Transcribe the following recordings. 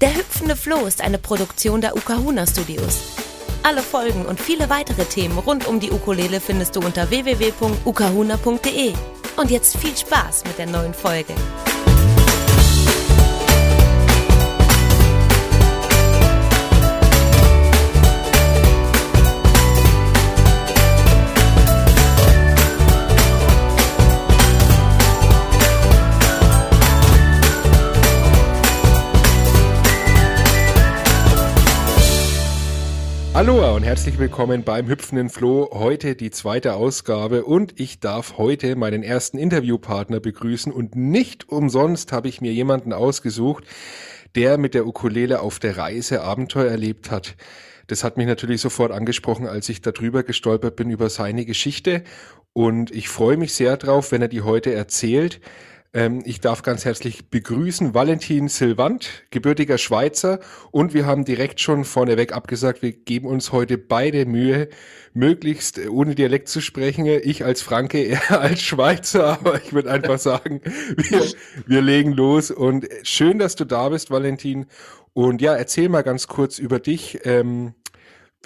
Der hüpfende Floh ist eine Produktion der Ukahuna Studios. Alle Folgen und viele weitere Themen rund um die Ukulele findest du unter www.ukahuna.de. Und jetzt viel Spaß mit der neuen Folge. Hallo und herzlich willkommen beim Hüpfenden Floh. Heute die zweite Ausgabe und ich darf heute meinen ersten Interviewpartner begrüßen und nicht umsonst habe ich mir jemanden ausgesucht, der mit der Ukulele auf der Reise Abenteuer erlebt hat. Das hat mich natürlich sofort angesprochen, als ich darüber gestolpert bin über seine Geschichte und ich freue mich sehr drauf, wenn er die heute erzählt. Ähm, ich darf ganz herzlich begrüßen Valentin Silvant, gebürtiger Schweizer. Und wir haben direkt schon vorneweg abgesagt, wir geben uns heute beide Mühe, möglichst ohne Dialekt zu sprechen. Ich als Franke, er als Schweizer, aber ich würde einfach sagen, wir, wir legen los. Und schön, dass du da bist, Valentin. Und ja, erzähl mal ganz kurz über dich. Ähm,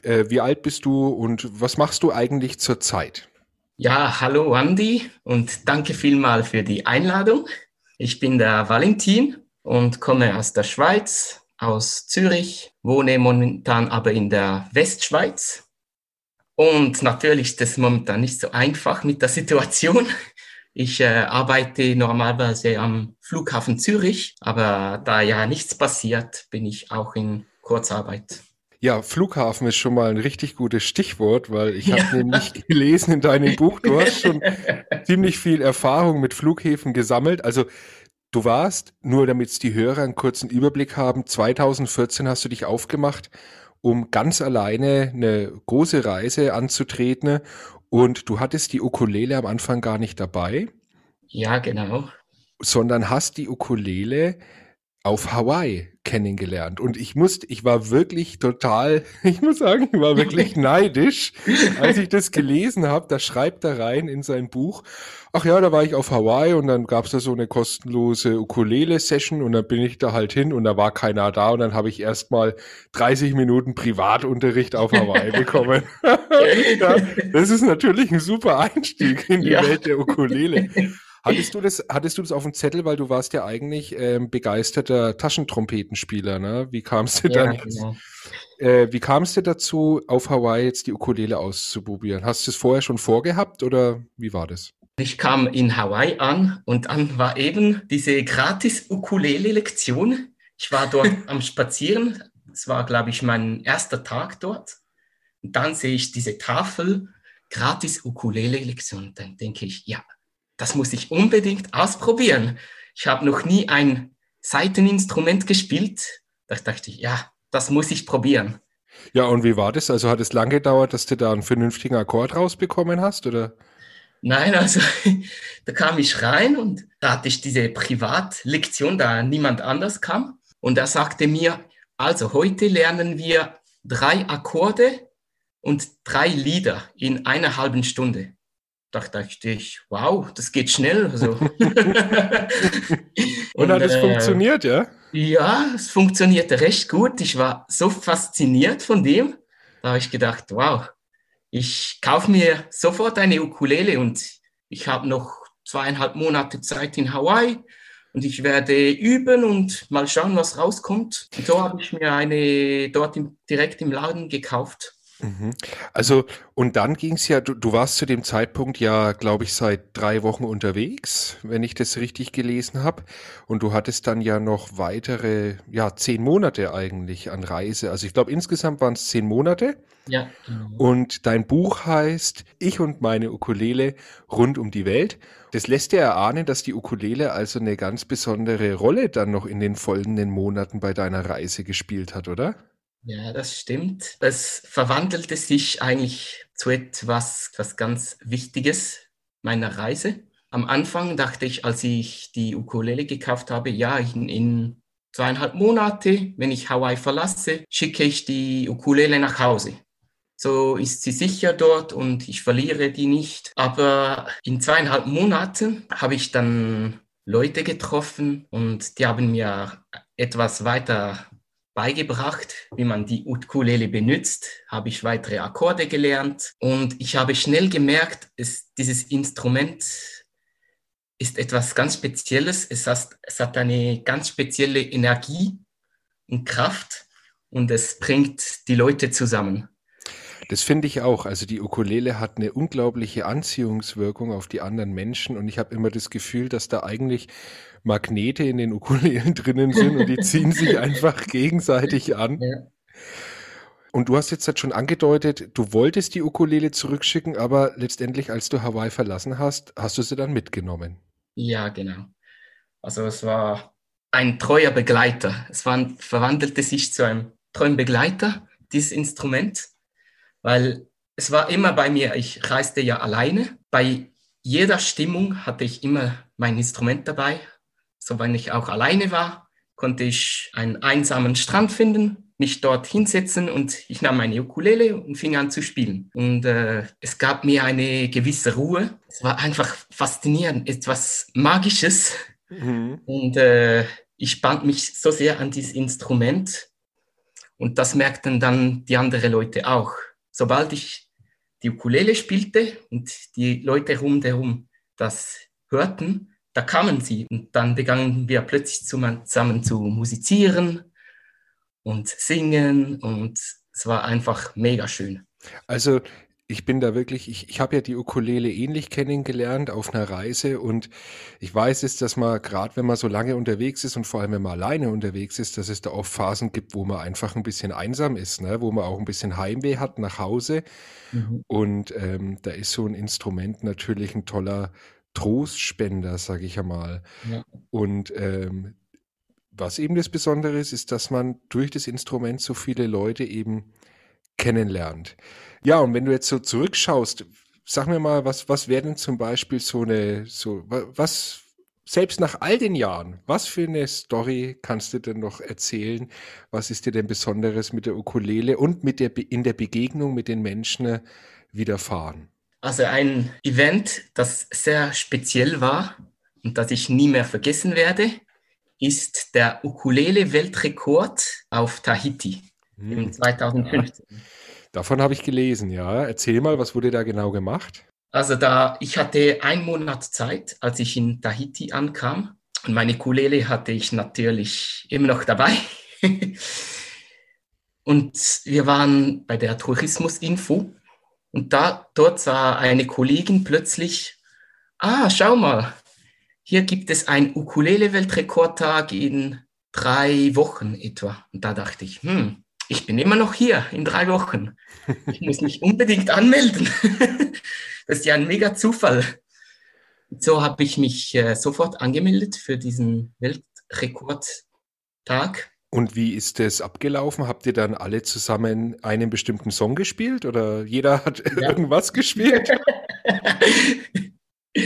äh, wie alt bist du und was machst du eigentlich zur Zeit? Ja, hallo Andy und danke vielmal für die Einladung. Ich bin der Valentin und komme aus der Schweiz, aus Zürich, wohne momentan aber in der Westschweiz. Und natürlich ist es momentan nicht so einfach mit der Situation. Ich äh, arbeite normalerweise am Flughafen Zürich, aber da ja nichts passiert, bin ich auch in Kurzarbeit. Ja, Flughafen ist schon mal ein richtig gutes Stichwort, weil ich habe nämlich gelesen in deinem Buch, du hast schon ziemlich viel Erfahrung mit Flughäfen gesammelt. Also du warst, nur damit es die Hörer einen kurzen Überblick haben, 2014 hast du dich aufgemacht, um ganz alleine eine große Reise anzutreten und du hattest die Ukulele am Anfang gar nicht dabei. Ja, genau. Sondern hast die Ukulele auf Hawaii kennengelernt. Und ich musste, ich war wirklich total, ich muss sagen, ich war wirklich neidisch, als ich das gelesen habe. Da schreibt er rein in sein Buch, ach ja, da war ich auf Hawaii und dann gab's da so eine kostenlose Ukulele-Session und dann bin ich da halt hin und da war keiner da und dann habe ich erstmal 30 Minuten Privatunterricht auf Hawaii bekommen. ja, das ist natürlich ein super Einstieg in die ja. Welt der Ukulele. Hattest du das, hattest du das auf dem Zettel, weil du warst ja eigentlich ähm, begeisterter Taschentrompetenspieler, ne? Wie kamst du ja, dann genau. äh, wie kamst du dazu, auf Hawaii jetzt die Ukulele auszuprobieren? Hast du es vorher schon vorgehabt oder wie war das? Ich kam in Hawaii an und dann war eben diese gratis Ukulele-Lektion. Ich war dort am Spazieren. Es war, glaube ich, mein erster Tag dort. Und dann sehe ich diese Tafel, gratis Ukulele-Lektion. Dann denke ich, ja, das muss ich unbedingt ausprobieren. Ich habe noch nie ein Seiteninstrument gespielt. Da dachte ich, ja, das muss ich probieren. Ja, und wie war das? Also hat es lange gedauert, dass du da einen vernünftigen Akkord rausbekommen hast, oder? Nein, also da kam ich rein und da hatte ich diese Privatlektion, da niemand anders kam. Und er sagte mir, also heute lernen wir drei Akkorde und drei Lieder in einer halben Stunde dachte ich, wow, das geht schnell. Also. und, hat es äh, funktioniert, ja? Ja, es funktionierte recht gut. Ich war so fasziniert von dem. Da habe ich gedacht, wow, ich kaufe mir sofort eine Ukulele und ich habe noch zweieinhalb Monate Zeit in Hawaii und ich werde üben und mal schauen, was rauskommt. Und so habe ich mir eine dort im, direkt im Laden gekauft. Mhm. Also, und dann ging es ja, du, du, warst zu dem Zeitpunkt ja, glaube ich, seit drei Wochen unterwegs, wenn ich das richtig gelesen habe. Und du hattest dann ja noch weitere, ja, zehn Monate eigentlich an Reise. Also ich glaube, insgesamt waren es zehn Monate. Ja. Und dein Buch heißt Ich und meine Ukulele rund um die Welt. Das lässt dir erahnen, dass die Ukulele also eine ganz besondere Rolle dann noch in den folgenden Monaten bei deiner Reise gespielt hat, oder? Ja, das stimmt. Es verwandelte sich eigentlich zu etwas, etwas ganz Wichtiges meiner Reise. Am Anfang dachte ich, als ich die Ukulele gekauft habe, ja, in, in zweieinhalb Monate, wenn ich Hawaii verlasse, schicke ich die Ukulele nach Hause. So ist sie sicher dort und ich verliere die nicht. Aber in zweieinhalb Monaten habe ich dann Leute getroffen und die haben mir etwas weiter beigebracht, wie man die Ukulele benutzt, habe ich weitere Akkorde gelernt und ich habe schnell gemerkt, es, dieses Instrument ist etwas ganz Spezielles. Es hat, es hat eine ganz spezielle Energie und Kraft und es bringt die Leute zusammen. Das finde ich auch. Also die Ukulele hat eine unglaubliche Anziehungswirkung auf die anderen Menschen und ich habe immer das Gefühl, dass da eigentlich Magnete in den Ukulelen drinnen sind und die ziehen sich einfach gegenseitig an. Ja. Und du hast jetzt halt schon angedeutet, du wolltest die Ukulele zurückschicken, aber letztendlich, als du Hawaii verlassen hast, hast du sie dann mitgenommen. Ja, genau. Also es war ein treuer Begleiter. Es war, verwandelte sich zu einem treuen Begleiter, dieses Instrument, weil es war immer bei mir, ich reiste ja alleine. Bei jeder Stimmung hatte ich immer mein Instrument dabei, so wenn ich auch alleine war, konnte ich einen einsamen Strand finden, mich dort hinsetzen und ich nahm meine Ukulele und fing an zu spielen. Und äh, es gab mir eine gewisse Ruhe. Es war einfach faszinierend, etwas Magisches. Mhm. Und äh, ich band mich so sehr an dieses Instrument. Und das merkten dann die anderen Leute auch. Sobald ich die Ukulele spielte und die Leute rundherum das hörten, da kamen sie und dann begannen wir plötzlich zusammen zu musizieren und singen und es war einfach mega schön. Also ich bin da wirklich, ich, ich habe ja die Ukulele ähnlich kennengelernt auf einer Reise und ich weiß jetzt, dass man, gerade wenn man so lange unterwegs ist und vor allem wenn man alleine unterwegs ist, dass es da oft Phasen gibt, wo man einfach ein bisschen einsam ist, ne? wo man auch ein bisschen Heimweh hat nach Hause. Mhm. Und ähm, da ist so ein Instrument natürlich ein toller Trostspender, sage ich einmal. Ja. Und ähm, was eben das Besondere ist, ist, dass man durch das Instrument so viele Leute eben kennenlernt. Ja, und wenn du jetzt so zurückschaust, sag mir mal, was, was wäre denn zum Beispiel so eine, so, was, selbst nach all den Jahren, was für eine Story kannst du denn noch erzählen? Was ist dir denn Besonderes mit der Ukulele und mit der, in der Begegnung mit den Menschen widerfahren? Also ein Event, das sehr speziell war und das ich nie mehr vergessen werde, ist der Ukulele-Weltrekord auf Tahiti hm. im 2015. Davon habe ich gelesen, ja. Erzähl mal, was wurde da genau gemacht? Also da, ich hatte einen Monat Zeit, als ich in Tahiti ankam. Und meine Ukulele hatte ich natürlich immer noch dabei. und wir waren bei der Tourismusinfo und da, dort sah eine Kollegin plötzlich, ah, schau mal, hier gibt es einen Ukulele-Weltrekordtag in drei Wochen etwa. Und da dachte ich, hm, ich bin immer noch hier in drei Wochen. Ich muss mich unbedingt anmelden. das ist ja ein mega Zufall. So habe ich mich äh, sofort angemeldet für diesen Weltrekordtag. Und wie ist das abgelaufen? Habt ihr dann alle zusammen einen bestimmten Song gespielt oder jeder hat ja. irgendwas gespielt?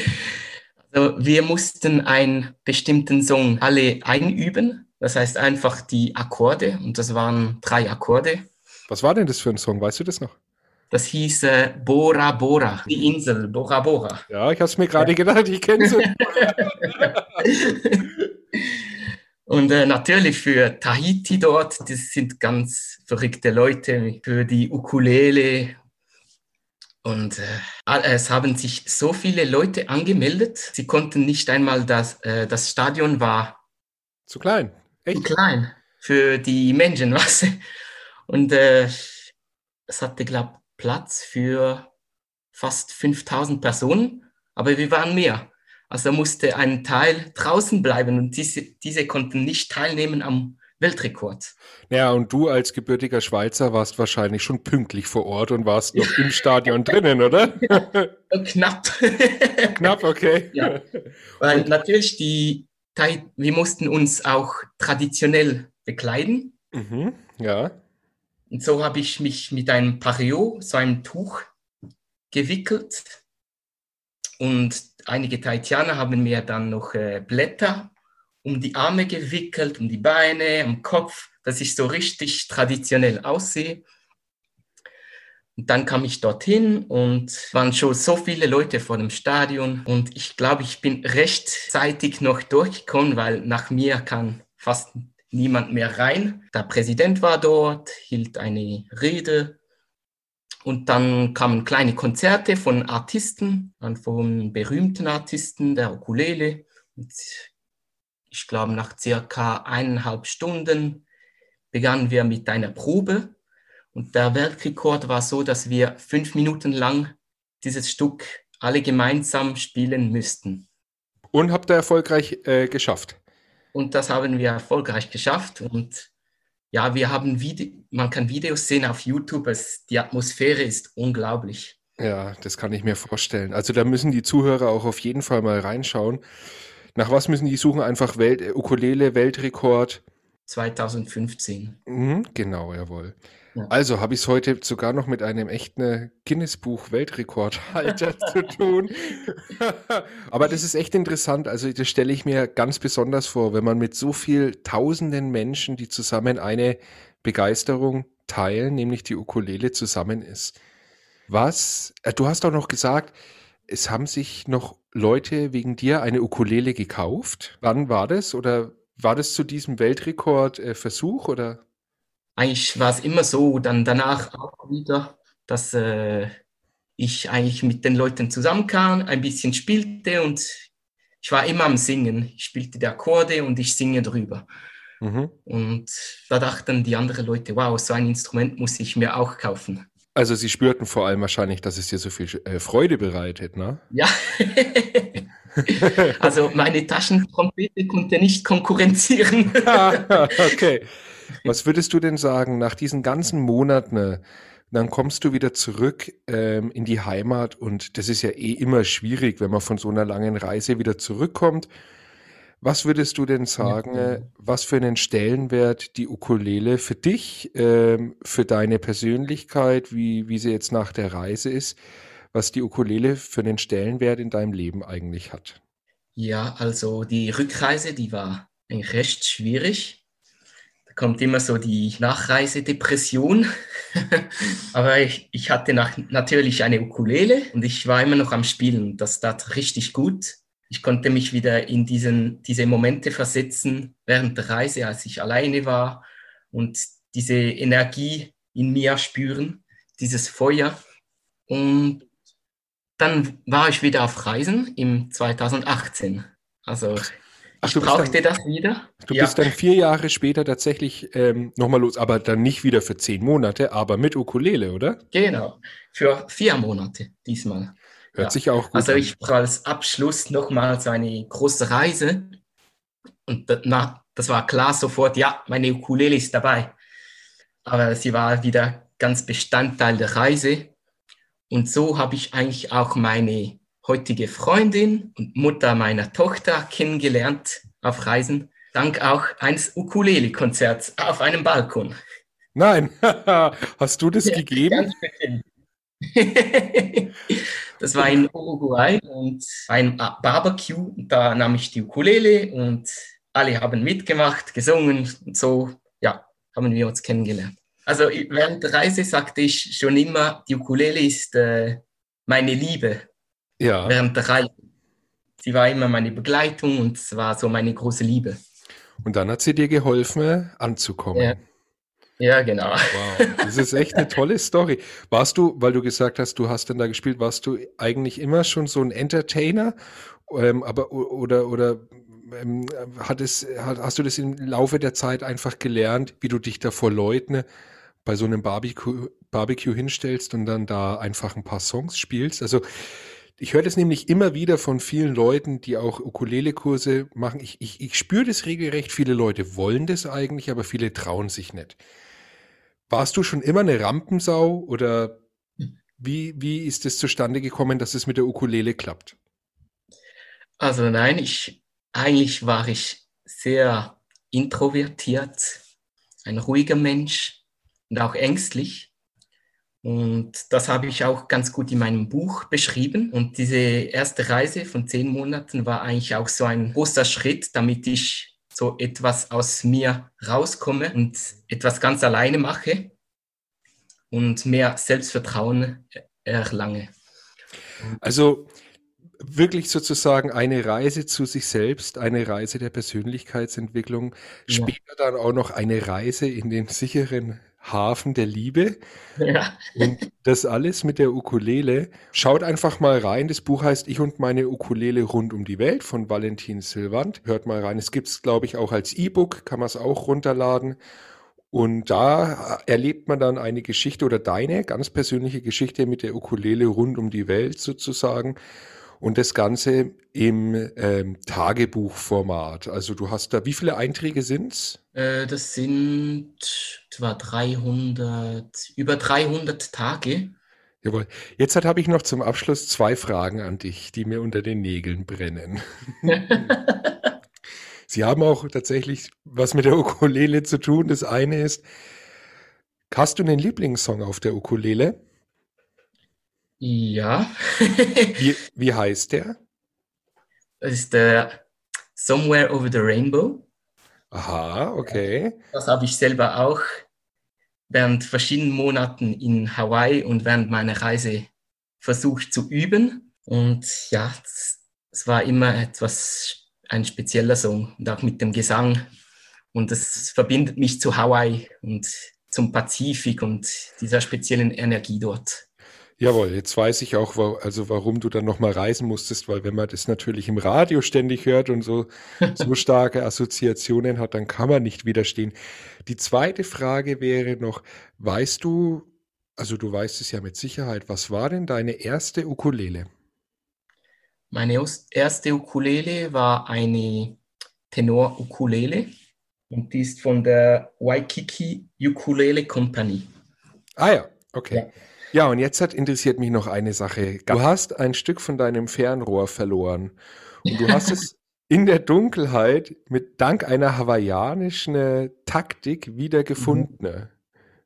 also wir mussten einen bestimmten Song alle einüben. Das heißt einfach die Akkorde und das waren drei Akkorde. Was war denn das für ein Song? Weißt du das noch? Das hieß äh, Bora Bora, die Insel Bora Bora. Ja, ich habe es mir gerade ja. gedacht, ich kenne sie. Und äh, natürlich für Tahiti dort, das sind ganz verrückte Leute für die Ukulele. Und äh, es haben sich so viele Leute angemeldet. Sie konnten nicht einmal das, äh, das Stadion war zu klein. Echt? Zu klein für die Menschenmasse. Und äh, es hatte, glaube ich, Platz für fast 5000 Personen, aber wir waren mehr. Also musste ein Teil draußen bleiben und diese, diese konnten nicht teilnehmen am Weltrekord. Ja, und du als gebürtiger Schweizer warst wahrscheinlich schon pünktlich vor Ort und warst noch im Stadion drinnen, oder? Knapp. Knapp, okay. Ja, weil und natürlich die, wir mussten uns auch traditionell bekleiden. Mhm, ja. Und so habe ich mich mit einem Pariot, so einem Tuch, gewickelt und einige Tahitianer haben mir dann noch äh, Blätter um die Arme gewickelt, um die Beine, um den Kopf, dass ich so richtig traditionell aussehe. Und dann kam ich dorthin und waren schon so viele Leute vor dem Stadion. Und ich glaube, ich bin rechtzeitig noch durchgekommen, weil nach mir kann fast niemand mehr rein. Der Präsident war dort, hielt eine Rede und dann kamen kleine Konzerte von Artisten, von berühmten Artisten der Ukulele. Und ich glaube, nach circa eineinhalb Stunden begannen wir mit einer Probe. Und der Weltrekord war so, dass wir fünf Minuten lang dieses Stück alle gemeinsam spielen müssten. Und habt ihr erfolgreich äh, geschafft? Und das haben wir erfolgreich geschafft. Und ja, wir haben Video, man kann Videos sehen auf YouTube. Es, die Atmosphäre ist unglaublich. Ja, das kann ich mir vorstellen. Also da müssen die Zuhörer auch auf jeden Fall mal reinschauen. Nach was müssen die suchen? Einfach Welt, Ukulele, Weltrekord. 2015. Mhm, genau, jawohl. Also habe ich es heute sogar noch mit einem echten Guinness-Buch-Weltrekordhalter zu tun. Aber das ist echt interessant. Also das stelle ich mir ganz besonders vor, wenn man mit so viel tausenden Menschen, die zusammen eine Begeisterung teilen, nämlich die Ukulele zusammen ist. Was? Äh, du hast auch noch gesagt, es haben sich noch Leute wegen dir eine Ukulele gekauft. Wann war das? Oder war das zu diesem Weltrekordversuch? Äh, oder? Eigentlich war es immer so, dann danach auch wieder, dass äh, ich eigentlich mit den Leuten zusammenkam, ein bisschen spielte und ich war immer am Singen. Ich spielte die Akkorde und ich singe drüber. Mhm. Und da dachten die anderen Leute, wow, so ein Instrument muss ich mir auch kaufen. Also sie spürten vor allem wahrscheinlich, dass es dir so viel äh, Freude bereitet, ne? Ja. also meine Taschentrompete konnte nicht konkurrenzieren. okay. Was würdest du denn sagen, nach diesen ganzen Monaten, äh, dann kommst du wieder zurück ähm, in die Heimat und das ist ja eh immer schwierig, wenn man von so einer langen Reise wieder zurückkommt. Was würdest du denn sagen, ja. Äh, was für einen Stellenwert die Ukulele für dich, ähm, für deine Persönlichkeit, wie, wie sie jetzt nach der Reise ist, was die Ukulele für einen Stellenwert in deinem Leben eigentlich hat? Ja, also die Rückreise, die war eigentlich recht schwierig kommt immer so die Nachreisedepression. Aber ich, ich hatte nach, natürlich eine Ukulele und ich war immer noch am Spielen. Das tat richtig gut. Ich konnte mich wieder in diesen, diese Momente versetzen während der Reise, als ich alleine war und diese Energie in mir spüren, dieses Feuer. Und dann war ich wieder auf Reisen im 2018. Also Ach, ich brauchte dann, das wieder. Du ja. bist dann vier Jahre später tatsächlich ähm, nochmal los, aber dann nicht wieder für zehn Monate, aber mit Ukulele, oder? Genau, für vier Monate diesmal. Hört ja. sich auch gut Also ich brauche als Abschluss nochmal so eine große Reise und na, das war klar sofort, ja, meine Ukulele ist dabei. Aber sie war wieder ganz Bestandteil der Reise und so habe ich eigentlich auch meine heutige Freundin und Mutter meiner Tochter kennengelernt auf Reisen, dank auch eines Ukulele-Konzerts auf einem Balkon. Nein, hast du das ja, gegeben? das war in Uruguay und ein Barbecue. Da nahm ich die Ukulele und alle haben mitgemacht, gesungen und so, ja, haben wir uns kennengelernt. Also während der Reise sagte ich schon immer, die Ukulele ist äh, meine Liebe ja. während der Reise. Sie war immer meine Begleitung und es war so meine große Liebe. Und dann hat sie dir geholfen, anzukommen. Ja. Ja, genau. Wow, das ist echt eine tolle Story. Warst du, weil du gesagt hast, du hast dann da gespielt, warst du eigentlich immer schon so ein Entertainer? Ähm, aber oder oder ähm, hat es, hast du das im Laufe der Zeit einfach gelernt, wie du dich da vor Leuten bei so einem Barbecue, Barbecue hinstellst und dann da einfach ein paar Songs spielst? Also ich höre das nämlich immer wieder von vielen Leuten, die auch Ukulele-Kurse machen. Ich, ich, ich spüre das regelrecht. Viele Leute wollen das eigentlich, aber viele trauen sich nicht. Warst du schon immer eine Rampensau oder wie, wie ist es zustande gekommen, dass es mit der Ukulele klappt? Also nein, ich, eigentlich war ich sehr introvertiert, ein ruhiger Mensch und auch ängstlich. Und das habe ich auch ganz gut in meinem Buch beschrieben. Und diese erste Reise von zehn Monaten war eigentlich auch so ein großer Schritt, damit ich so etwas aus mir rauskomme und etwas ganz alleine mache und mehr Selbstvertrauen erlange. Also wirklich sozusagen eine Reise zu sich selbst, eine Reise der Persönlichkeitsentwicklung, Ja. später dann auch noch eine Reise in den sicheren Hafen der Liebe Ja. und das alles mit der Ukulele. Schaut einfach mal rein. Das Buch heißt Ich und meine Ukulele rund um die Welt von Valentin Silvant. Hört mal rein. Es gibt es, glaube ich, auch als E-Book, kann man es auch runterladen. Und da erlebt man dann eine Geschichte oder deine ganz persönliche Geschichte mit der Ukulele rund um die Welt sozusagen. Und das Ganze im ähm, Tagebuchformat. Also du hast da, wie viele Einträge sind's? Äh, das sind etwa 300, über 300 Tage. Jawohl. Jetzt habe ich noch zum Abschluss zwei Fragen an dich, die mir unter den Nägeln brennen. Sie haben auch tatsächlich was mit der Ukulele zu tun. Das eine ist, hast du einen Lieblingssong auf der Ukulele? Ja, Wie, wie heißt der? das ist der Somewhere Over the Rainbow. Aha, okay. Das habe ich selber auch während verschiedenen Monaten in Hawaii und während meiner Reise versucht zu üben. Und ja, es, war immer etwas, ein spezieller Song und auch mit dem Gesang. Und es verbindet mich zu Hawaii und zum Pazifik und dieser speziellen Energie dort. Jawohl, jetzt weiß ich auch, also warum du dann nochmal reisen musstest, weil wenn man das natürlich im Radio ständig hört und so, so starke Assoziationen hat, dann kann man nicht widerstehen. Die zweite Frage wäre noch, weißt du, also du weißt es ja mit Sicherheit, was war denn deine erste Ukulele? Meine erste Ukulele war eine Tenor-Ukulele und die ist von der Waikiki Ukulele Company. Ah ja, okay. Ja. Ja, und jetzt hat interessiert mich noch eine Sache. Du hast ein Stück von deinem Fernrohr verloren und du hast es in der Dunkelheit mit dank einer hawaiianischen äh, Taktik wieder gefunden.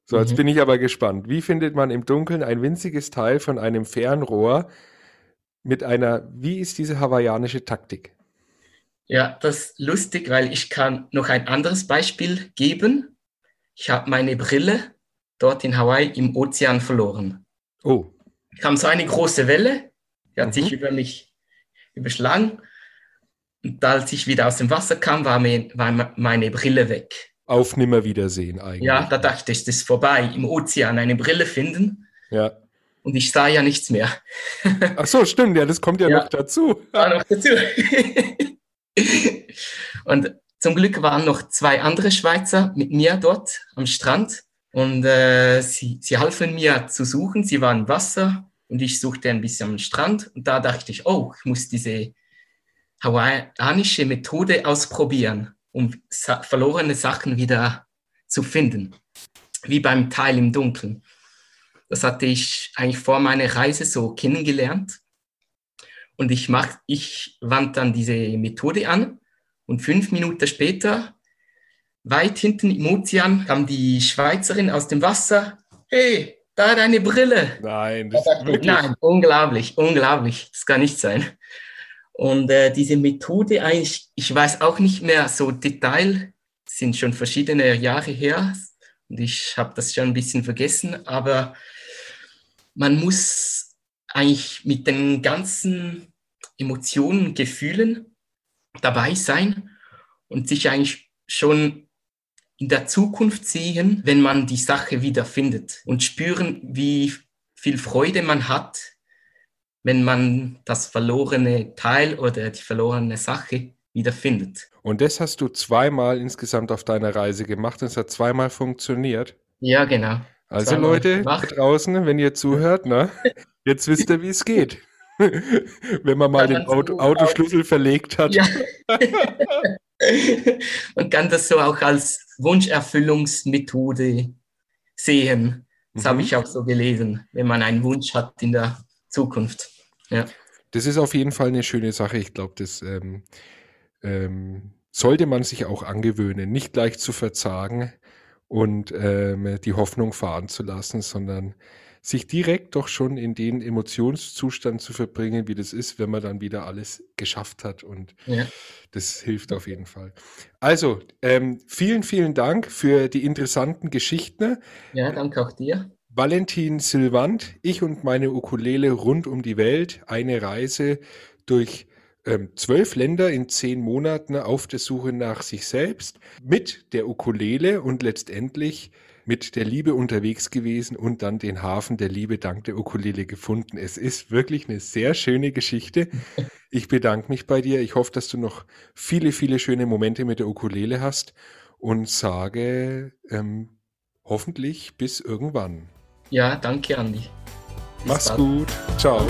So, jetzt Mhm. bin ich aber gespannt. Wie findet man im Dunkeln ein winziges Teil von einem Fernrohr mit einer, wie ist diese hawaiianische Taktik? Ja, das ist lustig, weil ich kann noch ein anderes Beispiel geben. Ich habe meine Brille dort in Hawaii im Ozean verloren. Oh, kam so eine große Welle, die hat Mhm. sich über mich überschlagen. Und als ich wieder aus dem Wasser kam, war, mir, war me- meine Brille weg. auf Nimmerwiedersehen eigentlich. Ja, da dachte ich, das ist vorbei. Im Ozean eine Brille finden Ja. und ich sah ja nichts mehr. Ach so, stimmt, ja, das kommt ja, Ja. noch dazu. War noch dazu. und zum Glück waren noch zwei andere Schweizer mit mir dort am Strand und äh, sie, sie halfen mir zu suchen. Sie waren Wasser und ich suchte ein bisschen am Strand und da dachte ich, oh, ich muss diese hawaiianische Methode ausprobieren, um sa verlorene Sachen wieder zu finden, wie beim Teil im Dunkeln. Das hatte ich eigentlich vor meiner Reise so kennengelernt. Und ich, mach, ich wandte dann diese Methode an und fünf Minuten später, weit hinten im Ozean, kam die Schweizerin aus dem Wasser. Hey, da deine Brille. Nein, Da das ich, wirklich. Nein, unglaublich, unglaublich. Das kann nicht sein. Und äh, diese Methode eigentlich, ich weiß auch nicht mehr so Detail, sind schon verschiedene Jahre her und ich habe das schon ein bisschen vergessen, aber man muss eigentlich mit den ganzen Emotionen, Gefühlen dabei sein und sich eigentlich schon in der Zukunft sehen, wenn man die Sache wiederfindet und spüren, wie viel Freude man hat, wenn man das verlorene Teil oder die verlorene Sache wiederfindet. Und das hast du zweimal insgesamt auf deiner Reise gemacht und es hat zweimal funktioniert. Ja, genau. Also Zweimal Leute gemacht. draußen, wenn ihr zuhört, ne, jetzt wisst ihr, wie es geht. wenn man mal den Auto, Autoschlüssel verlegt hat. Ja. man kann das so auch als Wunscherfüllungsmethode sehen. Das habe Mhm. ich auch so gelesen, wenn man einen Wunsch hat in der Zukunft. Ja. Das ist auf jeden Fall eine schöne Sache. Ich glaube, das ähm, ähm, sollte man sich auch angewöhnen, nicht gleich zu verzagen und ähm, die Hoffnung fahren zu lassen, sondern sich direkt doch schon in den Emotionszustand zu verbringen, wie das ist, wenn man dann wieder alles geschafft hat. Und Ja. das hilft auf jeden Fall. Also, ähm, vielen, vielen Dank für die interessanten Geschichten. ja, danke auch dir. Valentin Silvant, ich und meine Ukulele rund um die Welt, eine Reise durch ähm, zwölf Länder in zehn Monaten auf der Suche nach sich selbst mit der Ukulele und letztendlich mit der Liebe unterwegs gewesen und dann den Hafen der Liebe dank der Ukulele gefunden. Es ist wirklich eine sehr schöne Geschichte. Ich bedanke mich bei dir. Ich hoffe, dass du noch viele, viele schöne Momente mit der Ukulele hast und sage ähm, hoffentlich bis irgendwann. Ja, danke, Andi. Bis Mach's bald. gut. Ciao.